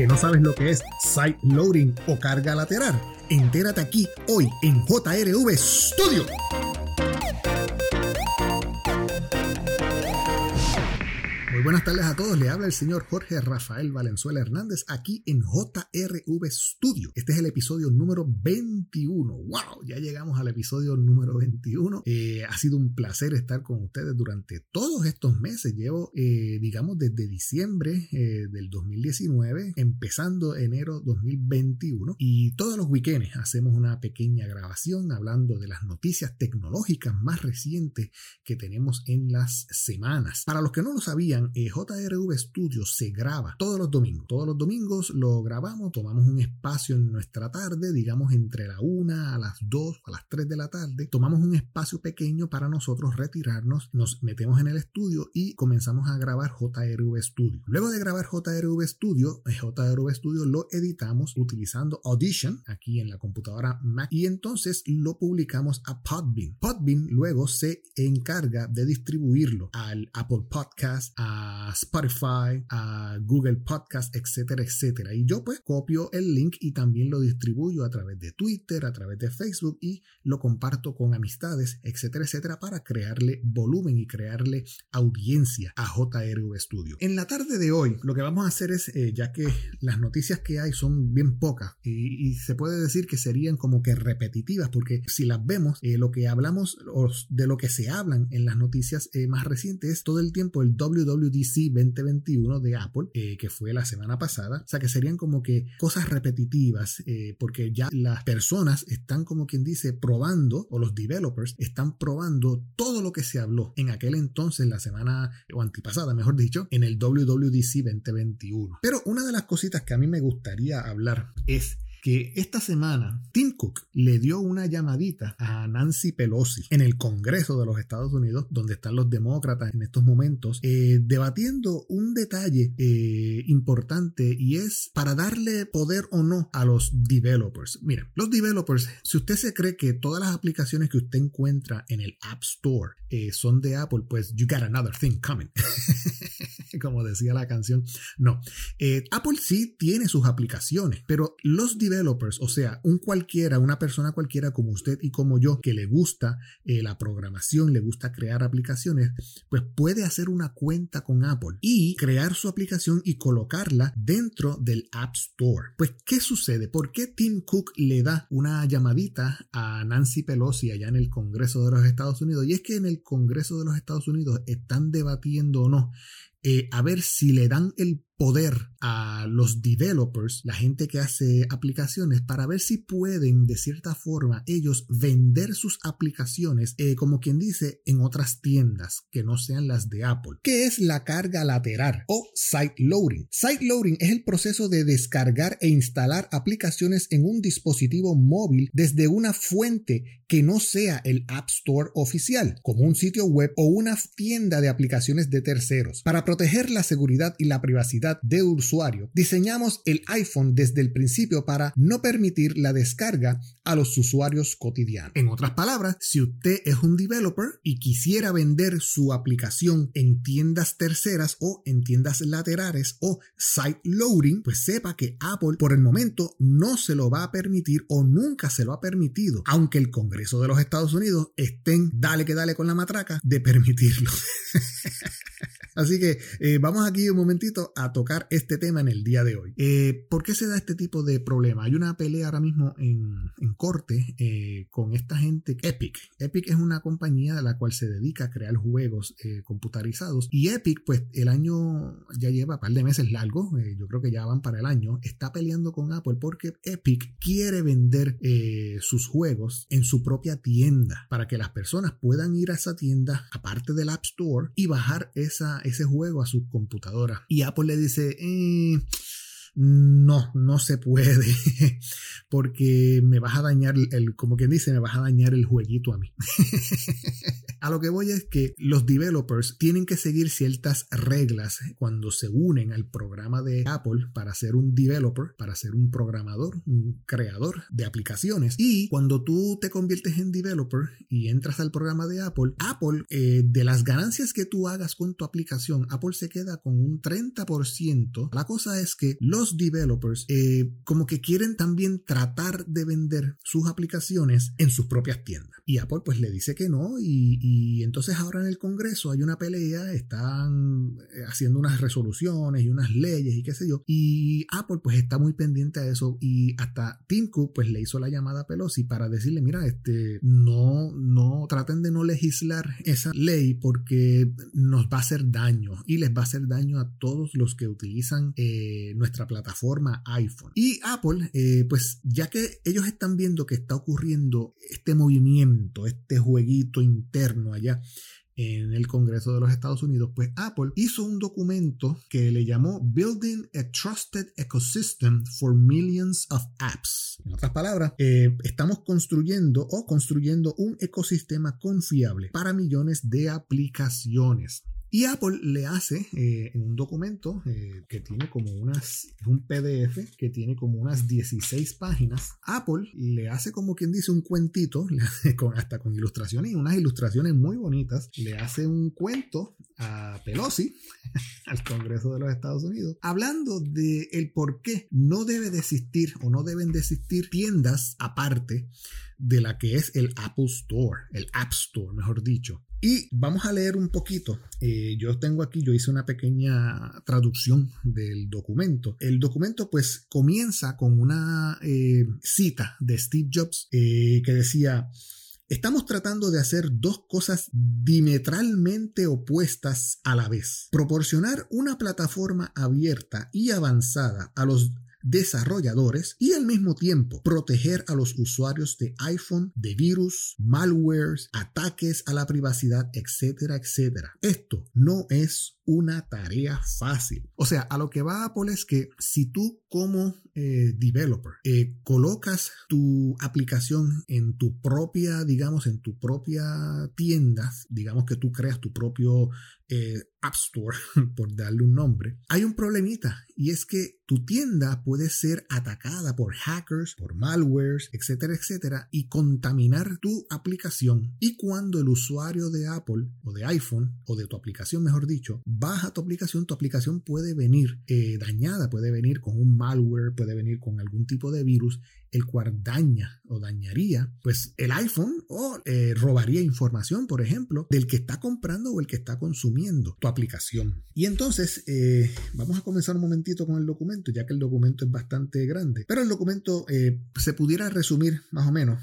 ¿Que no sabes lo que es site loading o carga lateral? Entérate aquí hoy en JRV Studio. Buenas tardes a todos, le habla el señor Jorge Rafael Valenzuela Hernández aquí en JRV Studio. Este es el episodio número 21. ¡Wow! Ya llegamos al episodio número 21. Eh, ha sido un placer estar con ustedes durante todos estos meses. Llevo, eh, digamos, desde diciembre eh, del 2019, empezando enero 2021 y todos los weekends hacemos una pequeña grabación hablando de las noticias tecnológicas más recientes que tenemos en las semanas. Para los que no lo sabían, JRV Studio se graba todos los domingos. Todos los domingos lo grabamos, tomamos un espacio en nuestra tarde, digamos entre la 1 a las 2 a las 3 de la tarde. Tomamos un espacio pequeño para nosotros retirarnos, nos metemos en el estudio y comenzamos a grabar JRV Studio. Luego de grabar JRV Studio, eh, JRV Studio lo editamos utilizando Audition aquí en la computadora Mac y entonces lo publicamos a Podbean. Podbean luego se encarga de distribuirlo al Apple Podcast, a Spotify, a Google Podcast, etcétera, etcétera. Y yo pues copio el link y también lo distribuyo a través de Twitter, a través de Facebook y lo comparto con amistades, etcétera, etcétera, para crearle volumen y crearle audiencia a JRV Studio. En la tarde de hoy lo que vamos a hacer es, eh, ya que las noticias que hay son bien pocas y, se puede decir que serían como que repetitivas, porque si las vemos, eh, lo que hablamos o de lo que se hablan en las noticias eh, más recientes es todo el tiempo el WW DC 2021 de Apple, eh, que fue la semana pasada. O sea, que serían como que cosas repetitivas, eh, porque ya las personas están como quien dice probando, o los developers están probando todo lo que se habló en aquel entonces, la semana o antipasada, mejor dicho, en el WWDC 2021. Pero una de las cositas que a mí me gustaría hablar es que esta semana Tim Cook le dio una llamadita a Nancy Pelosi en el Congreso de los Estados Unidos, donde están los demócratas en estos momentos, eh, debatiendo un detalle eh, importante y es para darle poder o no a los developers. Miren, los developers, si usted se cree que todas las aplicaciones que usted encuentra en el App Store eh, son de Apple, pues you got another thing coming. Como decía la canción. No, Apple sí tiene sus aplicaciones, pero los developers developers, o sea, un cualquiera, una persona cualquiera como usted y como yo que le gusta eh, la programación, le gusta crear aplicaciones, pues puede hacer una cuenta con Apple y crear su aplicación y colocarla dentro del App Store. Pues, ¿qué sucede? ¿Por qué Tim Cook le da una llamadita a Nancy Pelosi allá en el Congreso de los Estados Unidos? Y es que en el Congreso de los Estados Unidos están debatiendo o no eh, a ver si le dan el poder a los developers, la gente que hace aplicaciones, para ver si pueden de cierta forma ellos vender sus aplicaciones, eh, como quien dice, en otras tiendas que no sean las de Apple. ¿Qué es la carga lateral o site loading? Site loading es el proceso de descargar e instalar aplicaciones en un dispositivo móvil desde una fuente que no sea el App Store oficial, como un sitio web o una tienda de aplicaciones de terceros. Para proteger la seguridad y la privacidad de usuario, diseñamos el iPhone desde el principio para no permitir la descarga a los usuarios cotidianos. En otras palabras, si usted es un developer y quisiera vender su aplicación en tiendas terceras o en tiendas laterales o site loading, pues sepa que Apple por el momento no se lo va a permitir o nunca se lo ha permitido, aunque el Congreso de los Estados Unidos estén dale que dale con la matraca de permitirlo. Así que eh, vamos aquí un momentito a tocar este tema en el día de hoy. Eh, ¿Por qué se da este tipo de problema? Hay una pelea ahora mismo en, corte eh, con esta gente, Epic. Epic es una compañía de la cual se dedica a crear juegos computarizados y Epic, pues el año ya lleva un par de meses largo, yo creo que ya van para el año, está peleando con Apple porque Epic quiere vender sus juegos en su propia tienda para que las personas puedan ir a esa tienda aparte del App Store y bajar esa ese juego a su computadora. Y Apple le dice, eh, no, no se puede, porque me vas a dañar el, como quien dice, me vas a dañar el jueguito a mí. a lo que voy es que los developers tienen que seguir ciertas reglas cuando se unen al programa de Apple para ser un developer, para ser un programador, un creador de aplicaciones. Y cuando tú te conviertes en developer y entras al programa de Apple, Apple, eh, de las ganancias que tú hagas con tu aplicación, Apple se queda con un 30%. La cosa es que los los developers eh, como que quieren también tratar de vender sus aplicaciones en sus propias tiendas. Y Apple pues le dice que no y, y entonces ahora en el Congreso hay una pelea, están eh, haciendo unas resoluciones y unas leyes y qué sé yo. Y Apple pues está muy pendiente a eso y hasta Tim Cook pues le hizo la llamada a Pelosi para decirle, mira, este, no, no, traten de no legislar esa ley porque nos va a hacer daño y les va a hacer daño a todos los que utilizan eh, nuestra plataforma iPhone. Y Apple, eh, pues ya que ellos están viendo que está ocurriendo este movimiento, este jueguito interno allá en el Congreso de los Estados Unidos, pues Apple hizo un documento que le llamó Building a Trusted Ecosystem for Millions of Apps. En otras palabras, eh, estamos construyendo o construyendo un ecosistema confiable para millones de aplicaciones. Y Apple le hace eh, en un documento eh, que tiene como unas, un PDF que tiene como unas 16 páginas. Apple le hace como quien dice un cuentito, con, hasta con ilustraciones y unas ilustraciones muy bonitas. Le hace un cuento a Pelosi, al Congreso de los Estados Unidos, hablando de el por qué no debe desistir o no deben desistir tiendas aparte de la que es el Apple Store, el App Store, mejor dicho. Y vamos a leer un poquito. Eh, yo tengo aquí, yo hice una pequeña traducción del documento. El documento pues comienza con una eh, cita de Steve Jobs eh, que decía, Estamos tratando de hacer dos cosas diametralmente opuestas a la vez. Proporcionar una plataforma abierta y avanzada a los desarrolladores y al mismo tiempo proteger a los usuarios de iPhone de virus, malwares, ataques a la privacidad, etcétera, etcétera. Esto no es una tarea fácil. O sea, a lo que va Apple es que si tú como eh, developer eh, colocas tu aplicación en tu propia, digamos, en tu propia tienda, digamos que tú creas tu propio eh, App Store, por darle un nombre, hay un problemita y es que tu tienda puede ser atacada por hackers, por malwares, etcétera, etcétera, y contaminar tu aplicación. Y cuando el usuario de Apple o de iPhone o de tu aplicación, mejor dicho, baja tu aplicación, tu aplicación puede venir eh, dañada, puede venir con un malware, puede venir con algún tipo de virus el cual daña o dañaría pues el iPhone o eh, robaría información, por ejemplo, del que está comprando o el que está consumiendo tu aplicación. Y entonces eh, vamos a comenzar un momentito con el documento, ya que el documento es bastante grande, pero el documento eh, se pudiera resumir más o menos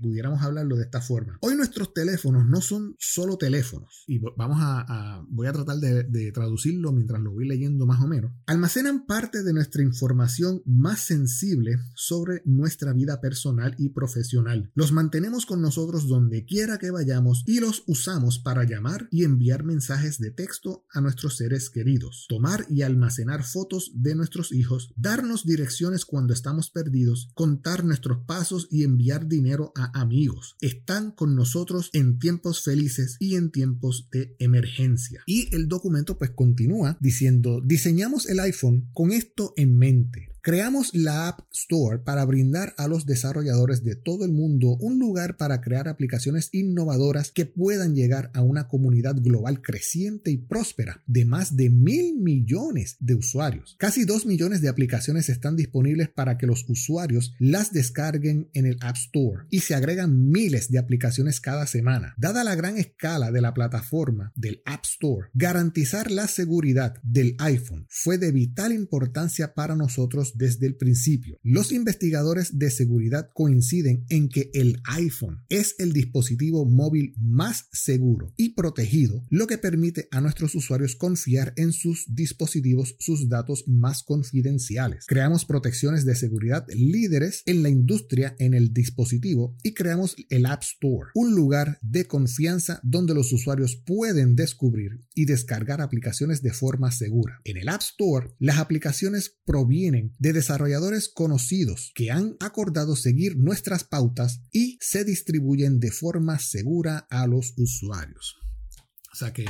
pudiéramos hablarlo de esta forma. Hoy nuestros teléfonos no son solo teléfonos, y vamos a, voy a tratar de, de, traducirlo mientras lo voy leyendo más o menos. Almacenan parte de nuestra información más sensible sobre nuestra vida personal y profesional. Los mantenemos con nosotros donde quiera que vayamos y los usamos para llamar y enviar mensajes de texto a nuestros seres queridos, tomar y almacenar fotos de nuestros hijos, darnos direcciones cuando estamos perdidos, contar nuestros pasos y enviar dinero a amigos. Están con nosotros en tiempos felices y en tiempos de emergencia. Y el documento pues continúa diciendo, diseñamos el iPhone con esto en mente Creamos la App Store para brindar a los desarrolladores de todo el mundo un lugar para crear aplicaciones innovadoras que puedan llegar a una comunidad global creciente y próspera de más de mil millones de usuarios. Casi dos millones de aplicaciones están disponibles para que los usuarios las descarguen en el App Store y se agregan miles de aplicaciones cada semana. Dada la gran escala de la plataforma del App Store, garantizar la seguridad del iPhone fue de vital importancia para nosotros desde el principio. Los investigadores de seguridad coinciden en que el iPhone es el dispositivo móvil más seguro y protegido, lo que permite a nuestros usuarios confiar en sus dispositivos sus datos más confidenciales. Creamos protecciones de seguridad líderes en la industria en el dispositivo y creamos el App Store, un lugar de confianza donde los usuarios pueden descubrir y descargar aplicaciones de forma segura. En el App Store, las aplicaciones provienen de desarrolladores conocidos que han acordado seguir nuestras pautas y se distribuyen de forma segura a los usuarios. O sea que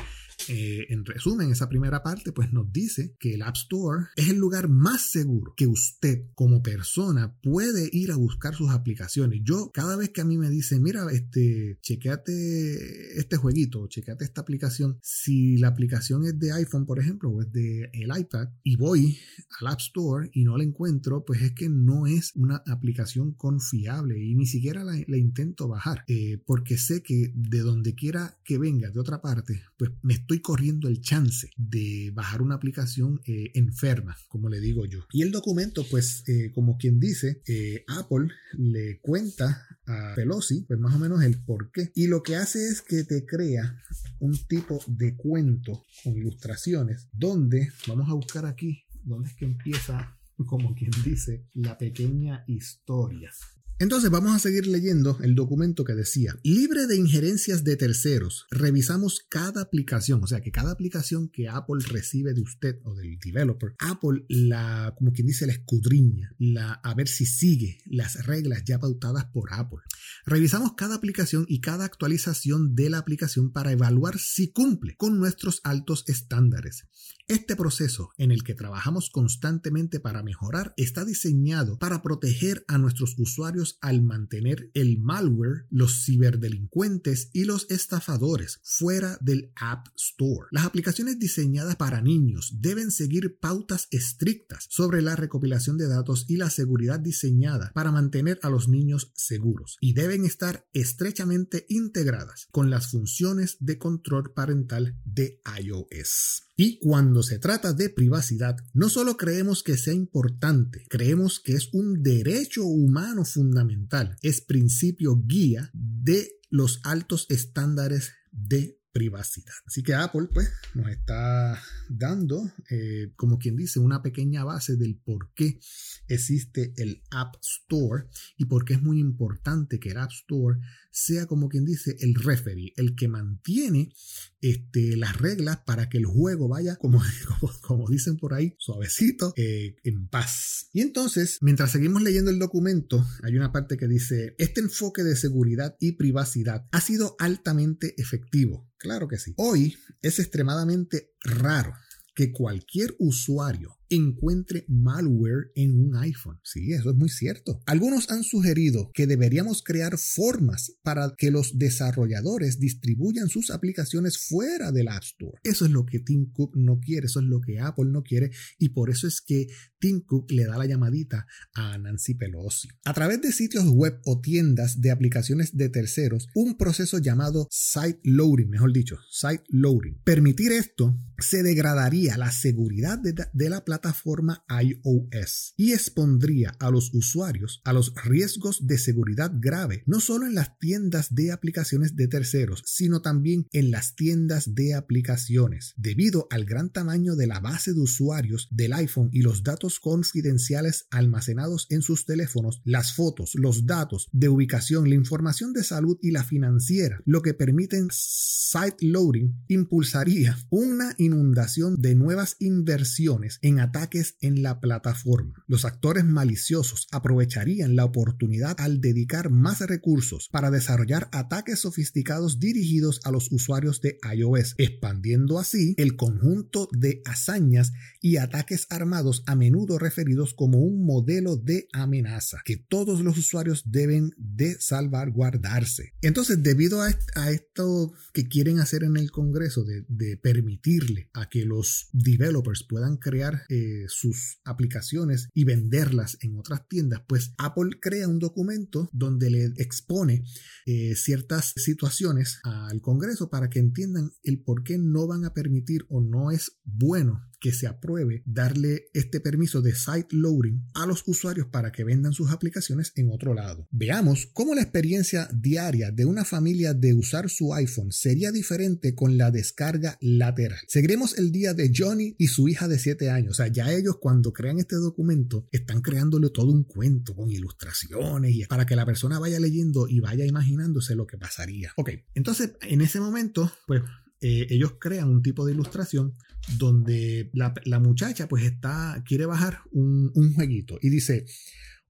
eh, en resumen, esa primera parte pues nos dice que el App Store es el lugar más seguro que usted como persona puede ir a buscar sus aplicaciones. Yo cada vez que a mí me dicen, mira, este, chequeate este jueguito, chequeate esta aplicación, si la aplicación es de iPhone, por ejemplo, o es de el iPad, y voy al App Store y no la encuentro, pues es que no es una aplicación confiable y ni siquiera la, intento bajar, eh, porque sé que de donde quiera que venga, de otra parte, pues me estoy corriendo el chance de bajar una aplicación eh, enferma, como le digo yo. Y el documento, pues, eh, como quien dice, Apple le cuenta a Pelosi, pues más o menos el por qué. Y lo que hace es que te crea un tipo de cuento con ilustraciones donde, vamos a buscar aquí, donde es que empieza, como quien dice, la pequeña historia. Entonces vamos a seguir leyendo el documento que decía, libre de injerencias de terceros, revisamos cada aplicación, o sea que cada aplicación que Apple recibe de usted o del developer, Apple la, como quien dice, la escudriña, la, a ver si sigue las reglas ya pautadas por Apple. Revisamos cada aplicación y cada actualización de la aplicación para evaluar si cumple con nuestros altos estándares. Este proceso en el que trabajamos constantemente para mejorar está diseñado para proteger a nuestros usuarios al mantener el malware, los ciberdelincuentes y los estafadores fuera del App Store. Las aplicaciones diseñadas para niños deben seguir pautas estrictas sobre la recopilación de datos y la seguridad diseñada para mantener a los niños seguros y deben estar estrechamente integradas con las funciones de control parental de iOS. Y cuando se trata de privacidad, no solo creemos que sea importante, creemos que es un derecho humano fundamental, es principio guía de los altos estándares de privacidad. Así que Apple pues nos está dando, eh, como quien dice, una pequeña base del por qué existe el App Store y por qué es muy importante que el App Store sea como quien dice el referee, el que mantiene este, las reglas para que el juego vaya, como, dicen por ahí, suavecito, eh, en paz. Y entonces, mientras seguimos leyendo el documento, hay una parte que dice, este enfoque de seguridad y privacidad ha sido altamente efectivo. Claro que sí. Hoy es extremadamente raro que cualquier usuario encuentre malware en un iPhone. Sí, eso es muy cierto. Algunos han sugerido que deberíamos crear formas para que los desarrolladores distribuyan sus aplicaciones fuera del App Store. Eso es lo que Tim Cook no quiere, eso es lo que Apple no quiere y por eso es que Tim Cook le da la llamadita a Nancy Pelosi. A través de sitios web o tiendas de aplicaciones de terceros, un proceso llamado site loading, mejor dicho, site loading. Permitir esto se degradaría la seguridad de, de la plataforma plataforma iOS y expondría a los usuarios a los riesgos de seguridad grave, no solo en las tiendas de aplicaciones de terceros, sino también en las tiendas de aplicaciones. Debido al gran tamaño de la base de usuarios del iPhone y los datos confidenciales almacenados en sus teléfonos, las fotos, los datos de ubicación, la información de salud y la financiera, lo que permiten site loading, impulsaría una inundación de nuevas inversiones en ataques en la plataforma. Los actores maliciosos aprovecharían la oportunidad al dedicar más recursos para desarrollar ataques sofisticados dirigidos a los usuarios de iOS, expandiendo así el conjunto de hazañas y ataques armados a menudo referidos como un modelo de amenaza que todos los usuarios deben de salvaguardarse. Entonces, debido a, esto que quieren hacer en el Congreso de, de permitirle a que los developers puedan crear eh, sus aplicaciones y venderlas en otras tiendas, pues Apple crea un documento donde le expone eh, ciertas situaciones al Congreso para que entiendan el por qué no van a permitir o no es bueno que se apruebe darle este permiso de site loading a los usuarios para que vendan sus aplicaciones en otro lado. Veamos cómo la experiencia diaria de una familia de usar su iPhone sería diferente con la descarga lateral. Seguiremos el día de Johnny y su hija de 7 años. O sea, ya ellos cuando crean este documento están creándole todo un cuento con ilustraciones y para que la persona vaya leyendo y vaya imaginándose lo que pasaría. Ok, entonces en ese momento, pues eh, ellos crean un tipo de ilustración donde la, muchacha pues está, quiere bajar un, un jueguito y dice,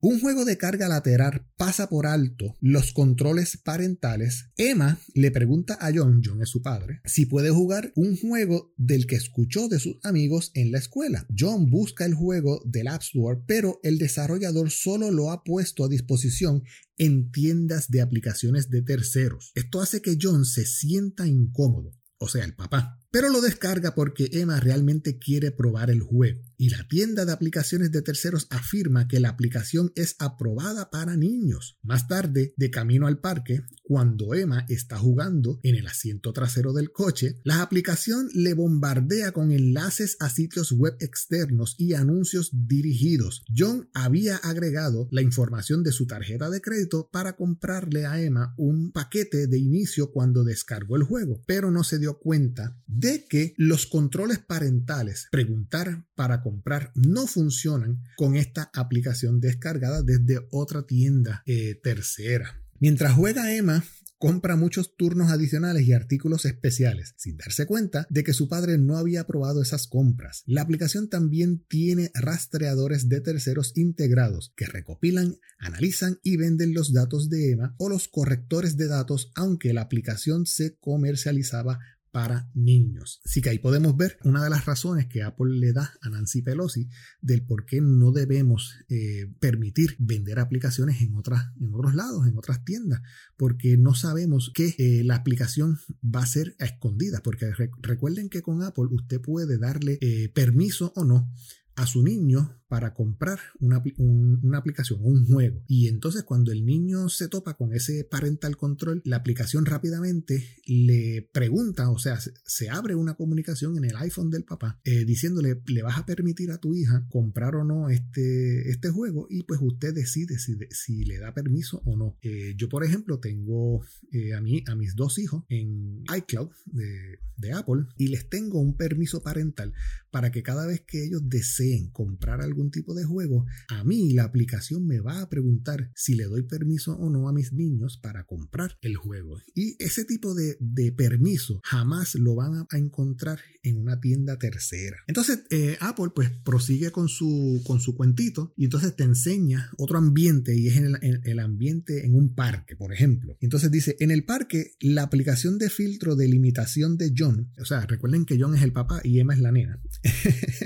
Un juego de carga lateral pasa por alto los controles parentales. Emma le pregunta a John, John es su padre, si puede jugar un juego del que escuchó de sus amigos en la escuela. John busca el juego del App Store, pero el desarrollador solo lo ha puesto a disposición en tiendas de aplicaciones de terceros. Esto hace que John se sienta incómodo, o sea, el papá pero lo descarga porque Emma realmente quiere probar el juego. Y la tienda de aplicaciones de terceros afirma que la aplicación es aprobada para niños. Más tarde, de camino al parque, cuando Emma está jugando en el asiento trasero del coche, la aplicación le bombardea con enlaces a sitios web externos y anuncios dirigidos. John había agregado la información de su tarjeta de crédito para comprarle a Emma un paquete de inicio cuando descargó el juego, pero no se dio cuenta de que los controles parentales, preguntar para comprar, no funcionan con esta aplicación descargada desde otra tienda eh, tercera. Mientras juega Emma, compra muchos turnos adicionales y artículos especiales, sin darse cuenta de que su padre no había aprobado esas compras. La aplicación también tiene rastreadores de terceros integrados que recopilan, analizan y venden los datos de Emma o los correctores de datos, aunque la aplicación se comercializaba para niños. Así que ahí podemos ver una de las razones que Apple le da a Nancy Pelosi del por qué no debemos eh, permitir vender aplicaciones en, otras, en otros lados, en otras tiendas, porque no sabemos que eh, la aplicación va a ser a escondidas, porque recuerden que con Apple usted puede darle eh, permiso o no a su niño para comprar una, una, aplicación, un juego. Y entonces cuando el niño se topa con ese parental control, la aplicación rápidamente le pregunta, o sea, se, abre una comunicación en el iPhone del papá eh, diciéndole, le vas a permitir a tu hija comprar o no este, este juego y pues usted decide si, si le da permiso o no. Eh, yo, por ejemplo, tengo eh, a, mí, a mis dos hijos en iCloud de, de Apple y les tengo un permiso parental para que cada vez que ellos deseen comprar algún tipo de juego, a mí la aplicación me va a preguntar si le doy permiso o no a mis niños para comprar el juego. Y ese tipo de, permiso jamás lo van a, encontrar en una tienda tercera. Entonces eh, Apple pues prosigue con su, con su cuentito y entonces te enseña otro ambiente y es el, el ambiente en un parque, por ejemplo. Entonces dice, en el parque la aplicación de filtro de limitación de John, o sea, recuerden que John es el papá y Emma es la nena.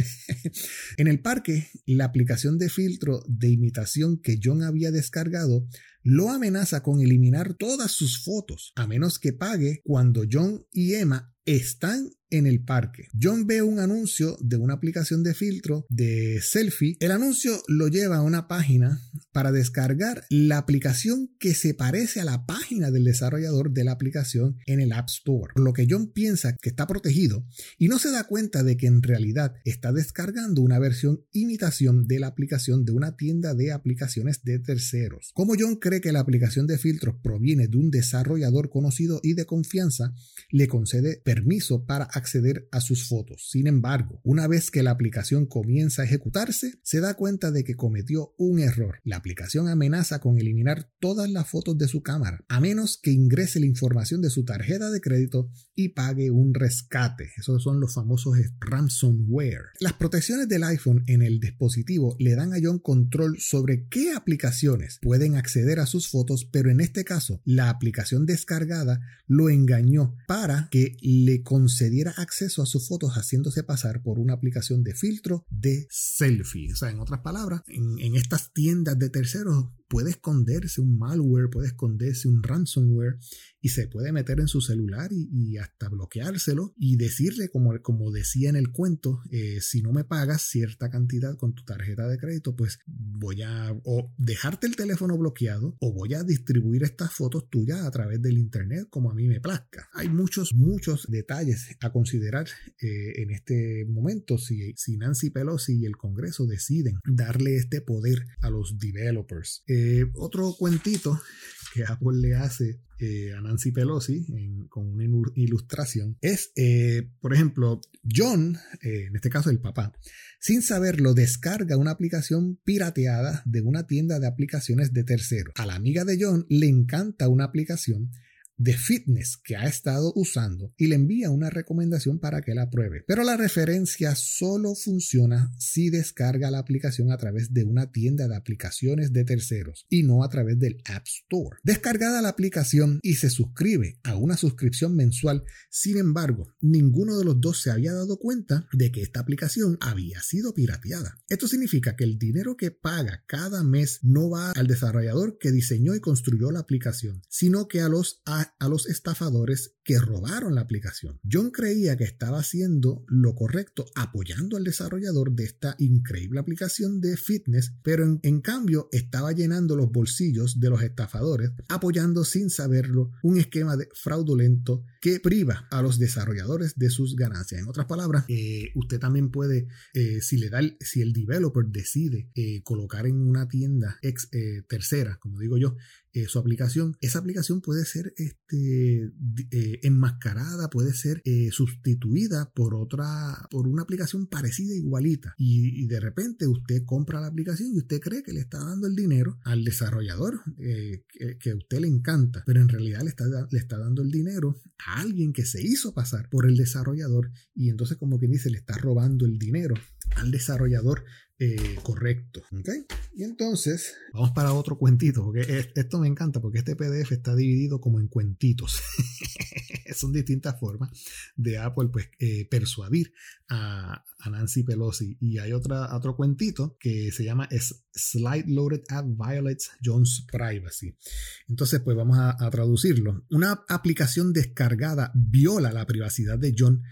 en el parque la aplicación de filtro de imitación que John había descargado lo amenaza con eliminar todas sus fotos, a menos que pague cuando John y Emma están en el parque. John ve un anuncio de una aplicación de filtro de selfie. El anuncio lo lleva a una página para descargar la aplicación que se parece a la página del desarrollador de la aplicación en el App Store. Por lo que John piensa que está protegido y no se da cuenta de que en realidad está descargando una versión imitación de la aplicación de una tienda de aplicaciones de terceros. Como John cree que la aplicación de filtros proviene de un desarrollador conocido y de confianza, le concede permiso para acceder a sus fotos. Sin embargo, una vez que la aplicación comienza a ejecutarse, se da cuenta de que cometió un error. La aplicación amenaza con eliminar todas las fotos de su cámara, a menos que ingrese la información de su tarjeta de crédito y pague un rescate. Esos son los famosos ransomware. Las protecciones del iPhone en el dispositivo le dan a John control sobre qué aplicaciones pueden acceder a sus fotos, pero en este caso, la aplicación descargada lo engañó para que le concediera acceso a sus fotos haciéndose pasar por una aplicación de filtro de selfie. O sea, en otras palabras, en, en estas tiendas de terceros puede esconderse un malware, puede esconderse un ransomware y se puede meter en su celular y, hasta bloqueárselo y decirle, como, como decía en el cuento, eh, si no me pagas cierta cantidad con tu tarjeta de crédito, pues voy a o dejarte el teléfono bloqueado o voy a distribuir estas fotos tuyas a través del internet como a mí me plazca. Hay muchos, muchos detalles a considerar eh, en este momento si, si Nancy Pelosi y el Congreso deciden darle este poder a los developers. Otro cuentito que Apple le hace eh, a Nancy Pelosi con una ilustración es, eh, por ejemplo, John, en este caso el papá, sin saberlo descarga una aplicación pirateada de una tienda de aplicaciones de tercero. A la amiga de John le encanta una aplicación de fitness que ha estado usando y le envía una recomendación para que la pruebe. Pero la referencia solo funciona si descarga la aplicación a través de una tienda de aplicaciones de terceros y no a través del App Store. Descargada la aplicación y se suscribe a una suscripción mensual, sin embargo, ninguno de los dos se había dado cuenta de que esta aplicación había sido pirateada. Esto significa que el dinero que paga cada mes no va al desarrollador que diseñó y construyó la aplicación, sino que a los, a, los estafadores que robaron la aplicación. John creía que estaba haciendo lo correcto apoyando al desarrollador de esta increíble aplicación de fitness, pero en, cambio estaba llenando los bolsillos de los estafadores, apoyando sin saberlo un esquema de fraudulento que priva a los desarrolladores de sus ganancias. En otras palabras, eh, usted también puede, eh, si le da, el, si el developer decide eh, colocar en una tienda ex, tercera, como digo yo, su aplicación, esa aplicación puede ser este, enmascarada, puede ser sustituida por otra, por una aplicación parecida igualita. Y, de repente usted compra la aplicación y usted cree que le está dando el dinero al desarrollador que, a usted le encanta, pero en realidad le está, le está dando el dinero alguien que se hizo pasar por el desarrollador y entonces como quien dice le está robando el dinero al desarrollador eh, correcto. Y entonces vamos para otro cuentito, porque esto me encanta porque este PDF está dividido como en cuentitos. Son distintas formas de Apple pues, eh, persuadir a, Nancy Pelosi. Y hay otra, otro cuentito que se llama Slide Loaded App Violates John's Privacy. Entonces, pues vamos a traducirlo. Una aplicación descargada viola la privacidad de John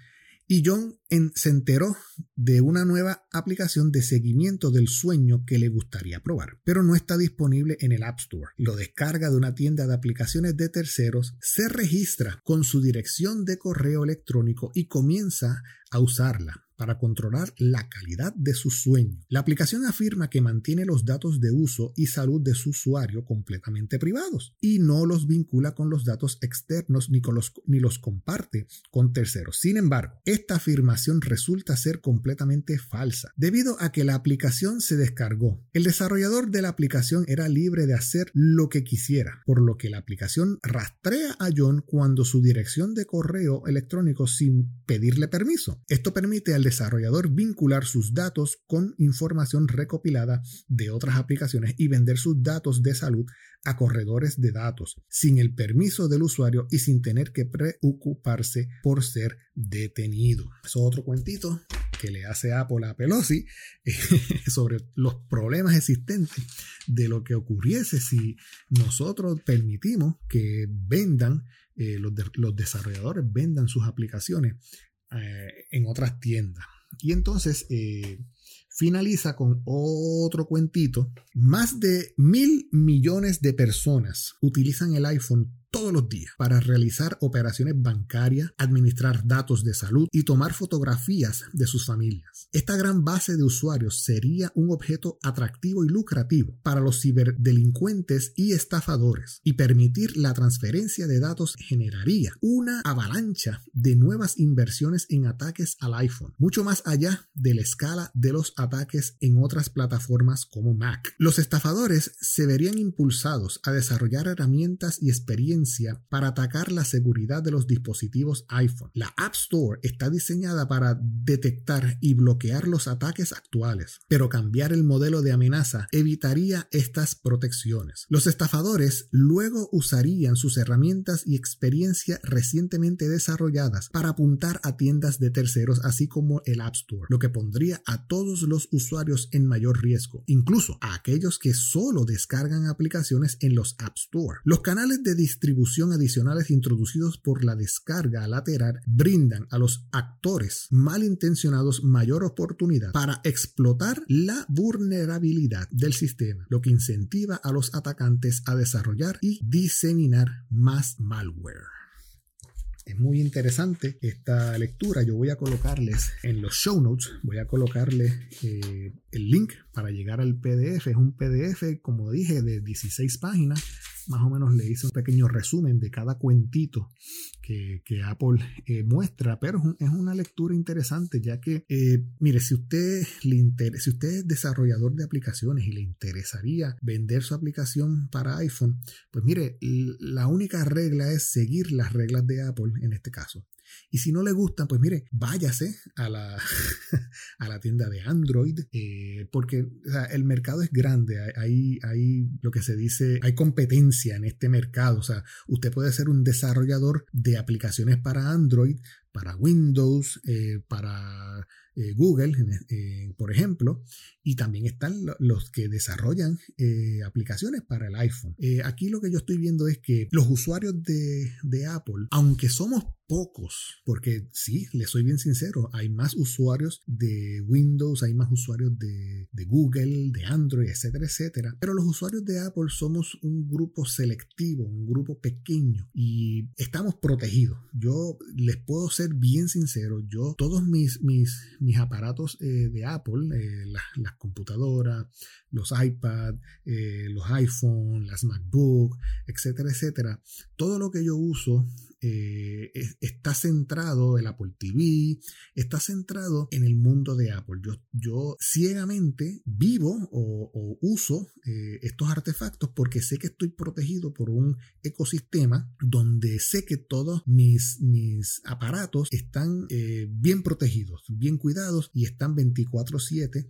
y John se enteró de una nueva aplicación de seguimiento del sueño que le gustaría probar, pero no está disponible en el App Store. Lo descarga de una tienda de aplicaciones de terceros, se registra con su dirección de correo electrónico y comienza a usarla para controlar la calidad de su sueño. La aplicación afirma que mantiene los datos de uso y salud de su usuario completamente privados y no los vincula con los datos externos ni, los, ni los comparte con terceros. Sin embargo, esta afirmación resulta ser completamente falsa debido a que la aplicación se descargó. El desarrollador de la aplicación era libre de hacer lo que quisiera, por lo que la aplicación rastrea a John cuando su dirección de correo electrónico sin pedirle permiso. Esto permite al desarrollador vincular sus datos con información recopilada de otras aplicaciones y vender sus datos de salud a corredores de datos sin el permiso del usuario y sin tener que preocuparse por ser detenido. Eso es otro cuentito que le hace Apple a Pelosi sobre los problemas existentes de lo que ocurriese si nosotros permitimos que vendan, eh, los, los desarrolladores vendan sus aplicaciones eh, en otras tiendas. Y entonces eh, finaliza con otro cuentito. Más de mil millones de personas utilizan el iPhone todos los días para realizar operaciones bancarias, administrar datos de salud y tomar fotografías de sus familias. Esta gran base de usuarios sería un objeto atractivo y lucrativo para los ciberdelincuentes y estafadores y permitir la transferencia de datos generaría una avalancha de nuevas inversiones en ataques al iPhone, mucho más allá de la escala de los ataques en otras plataformas como Mac. Los estafadores se verían impulsados a desarrollar herramientas y experiencias para atacar la seguridad de los dispositivos iPhone. La App Store está diseñada para detectar y bloquear los ataques actuales, pero cambiar el modelo de amenaza evitaría estas protecciones. Los estafadores luego usarían sus herramientas y experiencia recientemente desarrolladas para apuntar a tiendas de terceros así como el App Store, lo que pondría a todos los usuarios en mayor riesgo, incluso a aquellos que solo descargan aplicaciones en los App Store. Los canales de distribución adicionales introducidos por la descarga lateral brindan a los actores malintencionados mayor oportunidad para explotar la vulnerabilidad del sistema, lo que incentiva a los atacantes a desarrollar y diseminar más malware. Es muy interesante esta lectura. Yo voy a colocarles en los show notes, voy a colocarles eh, el link para llegar al PDF. Es un PDF, como dije, de 16 páginas más o menos le hice un pequeño resumen de cada cuentito que, Apple eh, muestra, pero es una lectura interesante ya que, eh, mire, si usted, le interesa, si usted es desarrollador de aplicaciones y le interesaría vender su aplicación para iPhone, pues mire, la única regla es seguir las reglas de Apple en este caso. Y si no le gustan, pues mire, váyase a la, a la tienda de Android, eh, porque el mercado es grande, hay, hay lo que se dice, hay competencia en este mercado, o sea, usted puede ser un desarrollador de aplicaciones para Android, para Windows, eh, para eh, Google, eh, por ejemplo, y también están los que desarrollan eh, aplicaciones para el iPhone. aquí lo que yo estoy viendo es que los usuarios de, Apple, aunque somos pocos, porque sí, les soy bien sincero, hay más usuarios de Windows, hay más usuarios de, de, Google, de Android, etcétera, etcétera. Pero los usuarios de Apple somos un grupo selectivo, un grupo pequeño y estamos protegidos. Yo les puedo ser bien sincero, yo todos mis, mis mis aparatos eh, de Apple, eh, las computadoras, los iPad, eh, los iPhone, las MacBook, etcétera, etcétera, todo lo que yo uso eh, está centrado, el Apple TV, está centrado en el mundo de Apple. Yo, yo ciegamente vivo o, uso eh, estos artefactos porque sé que estoy protegido por un ecosistema donde sé que todos mis, mis aparatos están eh, bien protegidos, bien cuidados y están 24/7.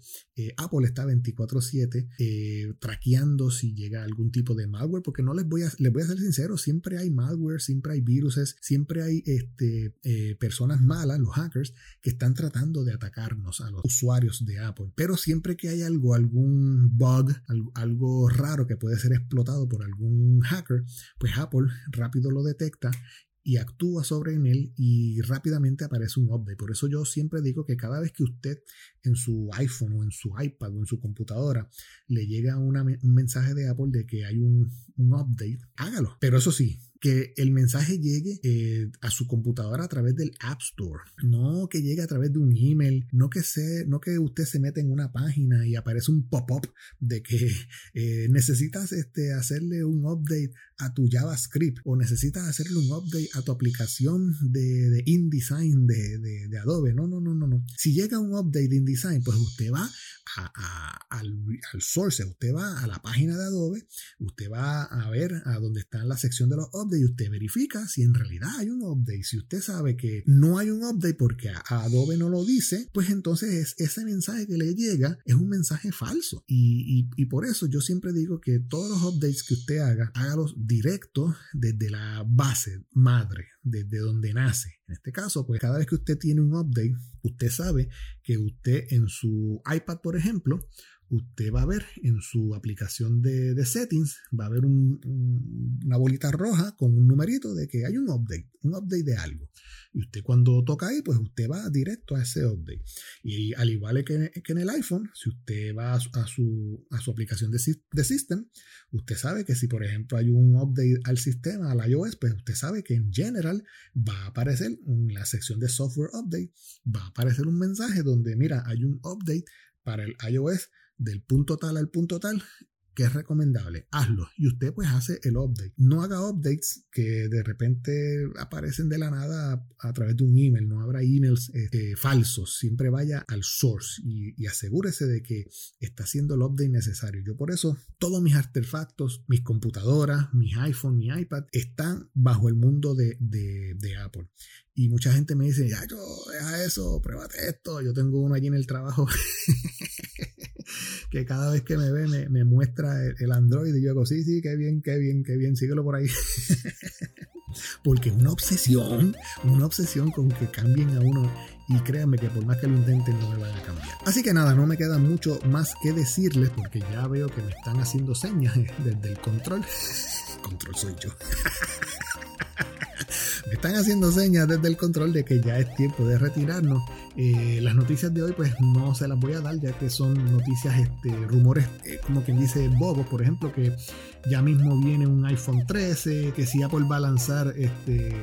Apple está 24/7 traqueando si llega algún tipo de malware porque no les voy a, les voy a ser sincero, siempre hay malware, siempre hay virus siempre hay este, eh, personas malas, los hackers, que están tratando de atacarnos a los usuarios de Apple. Pero siempre que hay algo, algún bug, algo raro que puede ser explotado por algún hacker, pues Apple rápido lo detecta y actúa sobre él y rápidamente aparece un update. Por eso yo siempre digo que cada vez que usted en su iPhone o en su iPad o en su computadora le llega un mensaje de Apple de que hay un, un update, hágalo. Pero eso sí, que el mensaje llegue eh, a su computadora a través del App Store, no que llegue a través de un email, no que, se, no que usted se mete en una página y aparece un pop-up de que eh, necesitas este, hacerle un update a tu JavaScript o necesitas hacerle un update a tu aplicación de, InDesign de, de, Adobe. No, no, no, no, no. Si llega un update de InDesign, pues usted va al, al, source, usted va a la página de Adobe, usted va a ver a dónde está la sección de los updates y usted verifica si en realidad hay un update. Si usted sabe que no hay un update porque Adobe no lo dice, pues entonces ese mensaje que le llega es un mensaje falso. Y, y, por eso yo siempre digo que todos los updates que usted haga, hágalos directos desde la base madre, desde donde nace. En este caso, pues cada vez que usted tiene un update, usted sabe que usted en su iPad, por ejemplo, usted va a ver en su aplicación de, settings, va a ver una bolita roja con un numerito de que hay un update, un update de algo. Y usted cuando toca ahí, pues usted va directo a ese update. Y al igual que, en el iPhone, si usted va a su, a su, aplicación de, de, System, usted sabe que si por ejemplo hay un update al sistema, al iOS, pues usted sabe que en general va a aparecer en la sección de Software Update, va a aparecer un mensaje donde, mira, hay un update para el iOS del punto tal al punto tal que es recomendable, hazlo y usted pues hace el update. No haga updates que de repente aparecen de la nada a, través de un email, no habrá emails este, falsos, siempre vaya al source y, asegúrese de que está haciendo el update necesario. Yo por eso todos mis artefactos, mis computadoras, mis iPhone, mi iPad están bajo el mundo de, de Apple. Y mucha gente me dice, ya, yo, deja eso, pruébate esto. Yo tengo uno allí en el trabajo que cada vez que me ve me, muestra el, Android y yo digo, sí, sí, qué bien, qué bien, qué bien, síguelo por ahí. Porque una obsesión, una obsesión con que cambien a uno y créanme que por más que lo intenten no me van a cambiar. Así que nada, no me queda mucho más que decirles porque ya veo que me están haciendo señas desde el control. control soy yo. Están haciendo señas desde el control de que ya es tiempo de retirarnos. Eh, las noticias de hoy pues no se las voy a dar ya que son noticias, este, rumores, eh, como quien dice bobos, por ejemplo, que ya mismo viene un iPhone 13, que si Apple va a lanzar este,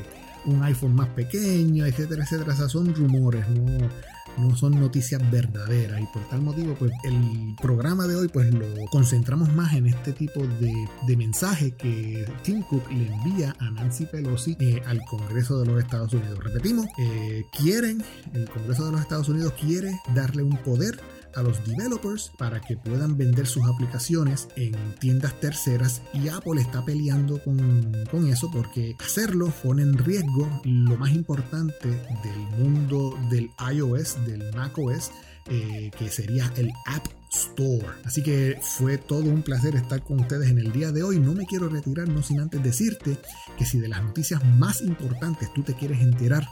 un iPhone más pequeño, etcétera, etcétera. O son rumores, no, no son noticias verdaderas y por tal motivo pues el programa de hoy pues lo concentramos más en este tipo de, mensaje que Tim Cook le envía a Nancy Pelosi eh, al Congreso de los Estados Unidos. Repetimos, eh, quieren, el Congreso de los Estados Unidos quiere darle un poder a los developers para que puedan vender sus aplicaciones en tiendas terceras y Apple está peleando con, eso porque hacerlo pone en riesgo lo más importante del mundo del iOS, del macOS, eh, que sería el App Store. Así que fue todo un placer estar con ustedes en el día de hoy. No me quiero retirar, no sin antes decirte que si de las noticias más importantes tú te quieres enterar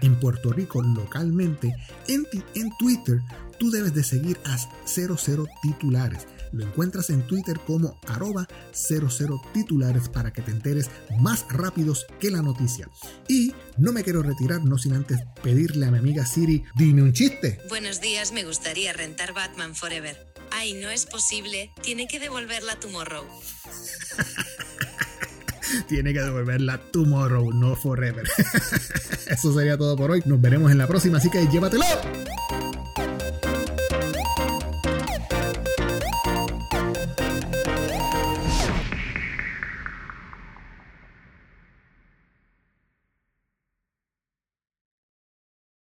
en Puerto Rico localmente, en, en Twitter tú debes de seguir a 00 titulares. Lo encuentras en Twitter como arroba 00 titulares para que te enteres más rápidos que la noticia. Y no me quiero retirar no sin antes pedirle a mi amiga Siri, dime un chiste. Buenos días, me gustaría rentar Batman Forever. Ay, no es posible, tiene que devolverla Tomorrow. tiene que devolverla tomorrow, no forever. Eso sería todo por hoy. Nos veremos en la próxima, así que llévatelo.